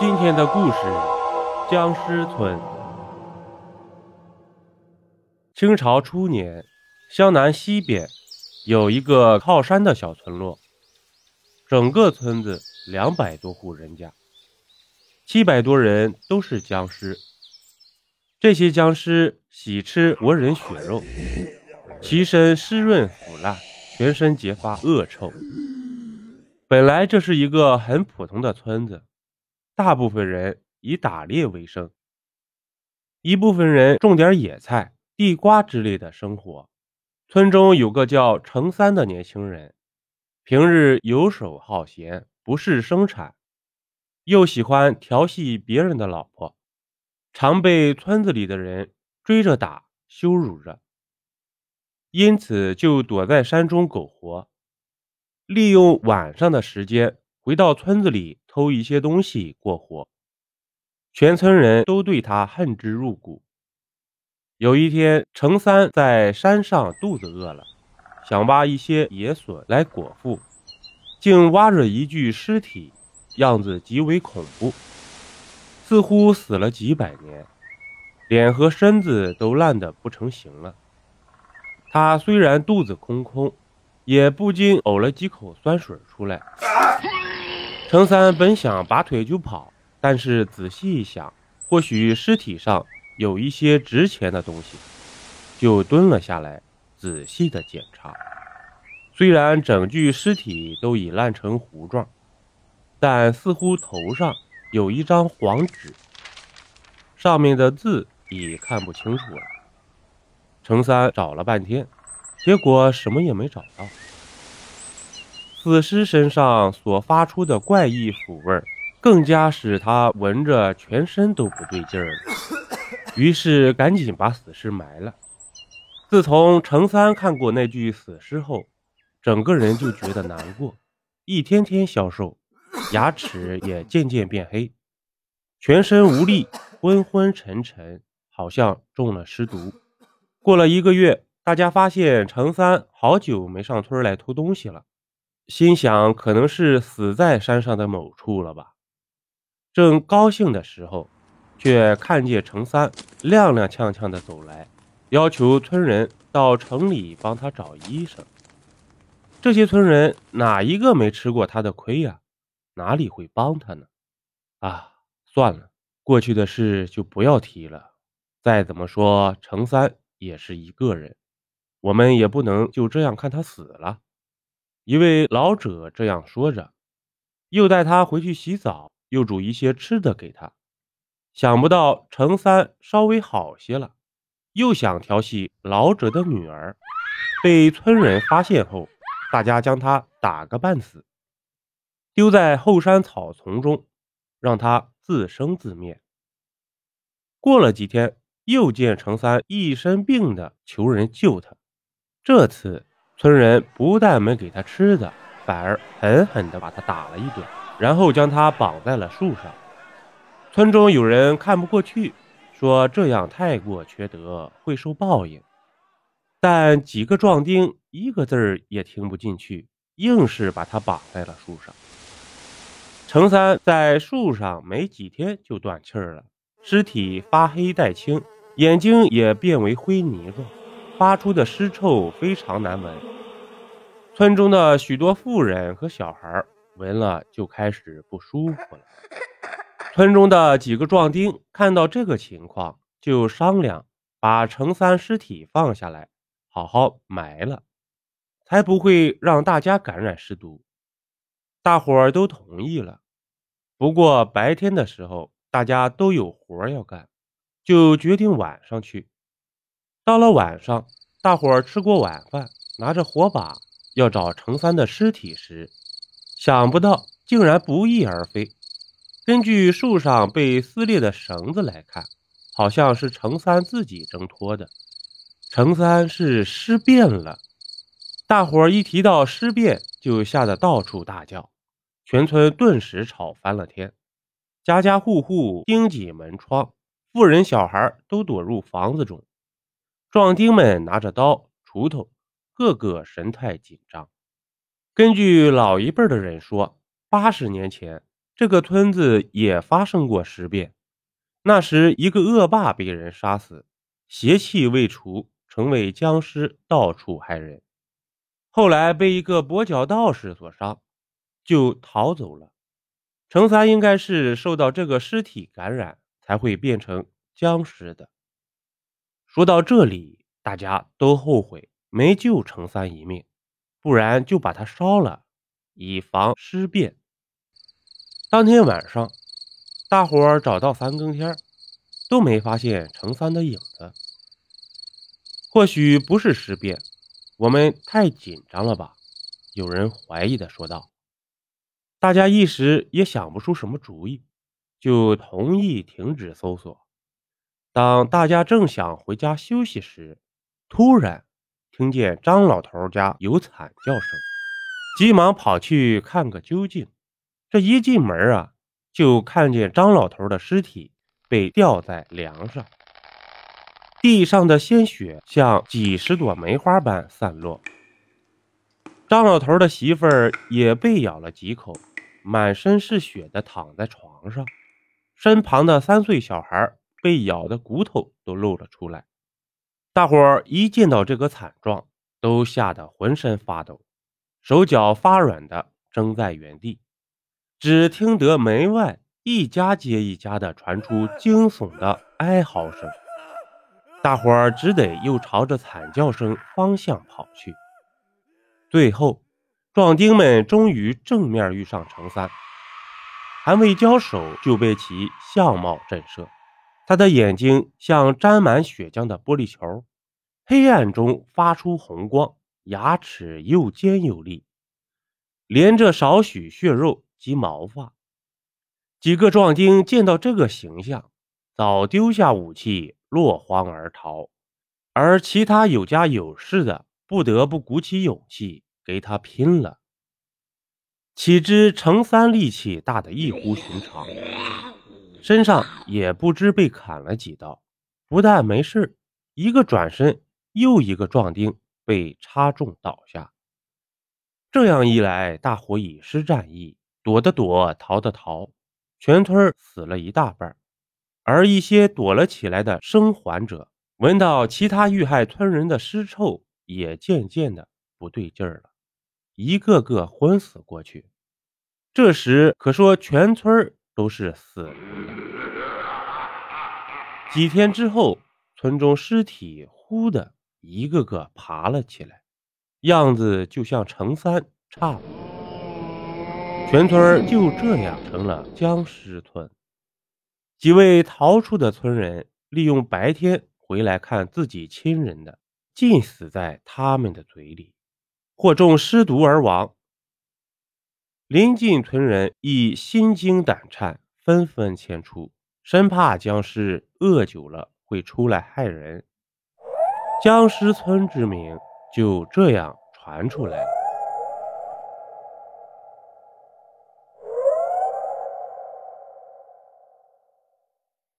今天的故事：僵尸村。清朝初年，湘南西边有一个靠山的小村落，整个村子两百多户人家，七百多人都是僵尸。这些僵尸喜吃活人血肉，其身湿润腐烂，全身结发恶臭。本来这是一个很普通的村子，大部分人以打猎为生，一部分人种点野菜、地瓜之类的生活。村中有个叫程三的年轻人，平日游手好闲，不事生产，又喜欢调戏别人的老婆，常被村子里的人追着打、羞辱着，因此就躲在山中苟活。利用晚上的时间回到村子里偷一些东西过活，全村人都对他恨之入骨。有一天，程三在山上肚子饿了，想挖一些野笋来果腹，竟挖着一具尸体，样子极为恐怖，似乎死了几百年，脸和身子都烂得不成形了。他虽然肚子空空。也不禁呕了几口酸水出来。程三本想拔腿就跑，但是仔细一想，或许尸体上有一些值钱的东西，就蹲了下来，仔细的检查。虽然整具尸体都已烂成糊状，但似乎头上有一张黄纸，上面的字已看不清楚了。程三找了半天。结果什么也没找到，死尸身上所发出的怪异腐味儿，更加使他闻着全身都不对劲儿了。于是赶紧把死尸埋了。自从程三看过那具死尸后，整个人就觉得难过，一天天消瘦，牙齿也渐渐变黑，全身无力，昏昏沉沉，好像中了尸毒。过了一个月。大家发现程三好久没上村来偷东西了，心想可能是死在山上的某处了吧。正高兴的时候，却看见程三踉踉跄跄的走来，要求村人到城里帮他找医生。这些村人哪一个没吃过他的亏呀？哪里会帮他呢？啊，算了，过去的事就不要提了。再怎么说，程三也是一个人。我们也不能就这样看他死了。一位老者这样说着，又带他回去洗澡，又煮一些吃的给他。想不到程三稍微好些了，又想调戏老者的女儿，被村人发现后，大家将他打个半死，丢在后山草丛中，让他自生自灭。过了几天，又见程三一身病的，求人救他。这次村人不但没给他吃的，反而狠狠地把他打了一顿，然后将他绑在了树上。村中有人看不过去，说这样太过缺德，会受报应。但几个壮丁一个字儿也听不进去，硬是把他绑在了树上。程三在树上没几天就断气儿了，尸体发黑带青，眼睛也变为灰泥状。发出的尸臭非常难闻，村中的许多妇人和小孩闻了就开始不舒服了。村中的几个壮丁看到这个情况，就商量把程三尸体放下来，好好埋了，才不会让大家感染尸毒。大伙儿都同意了。不过白天的时候大家都有活要干，就决定晚上去。到了晚上，大伙儿吃过晚饭，拿着火把要找程三的尸体时，想不到竟然不翼而飞。根据树上被撕裂的绳子来看，好像是程三自己挣脱的。程三是尸变了。大伙儿一提到尸变，就吓得到处大叫，全村顿时吵翻了天，家家户户钉紧门窗，妇人小孩都躲入房子中。壮丁们拿着刀、锄头，个个神态紧张。根据老一辈的人说，八十年前这个村子也发生过尸变。那时，一个恶霸被人杀死，邪气未除，成为僵尸，到处害人。后来被一个跛脚道士所伤，就逃走了。程三应该是受到这个尸体感染，才会变成僵尸的。说到这里，大家都后悔没救程三一命，不然就把他烧了，以防尸变。当天晚上，大伙儿找到三更天，都没发现程三的影子。或许不是尸变，我们太紧张了吧？有人怀疑的说道。大家一时也想不出什么主意，就同意停止搜索。当大家正想回家休息时，突然听见张老头家有惨叫声，急忙跑去看个究竟。这一进门啊，就看见张老头的尸体被吊在梁上，地上的鲜血像几十朵梅花般散落。张老头的媳妇儿也被咬了几口，满身是血的躺在床上，身旁的三岁小孩。被咬的骨头都露了出来，大伙儿一见到这个惨状，都吓得浑身发抖，手脚发软的怔在原地。只听得门外一家接一家的传出惊悚的哀嚎声，大伙儿只得又朝着惨叫声方向跑去。最后，壮丁们终于正面遇上程三，还未交手就被其相貌震慑。他的眼睛像沾满血浆的玻璃球，黑暗中发出红光，牙齿又尖又利，连着少许血肉及毛发。几个壮丁见到这个形象，早丢下武器落荒而逃，而其他有家有室的不得不鼓起勇气给他拼了。岂知程三力气大得异乎寻常。身上也不知被砍了几刀，不但没事，一个转身，又一个壮丁被插中倒下。这样一来，大伙已失战意，躲的躲，逃的逃，全村死了一大半。而一些躲了起来的生还者，闻到其他遇害村人的尸臭，也渐渐的不对劲儿了，一个个昏死过去。这时可说全村都是死。几天之后，村中尸体忽的一个个爬了起来，样子就像程三差不多。全村就这样成了僵尸村。几位逃出的村人利用白天回来看自己亲人的，尽死在他们的嘴里，或中尸毒而亡。临近村人亦心惊胆颤，纷纷迁出，生怕僵尸饿久了会出来害人。僵尸村之名就这样传出来了。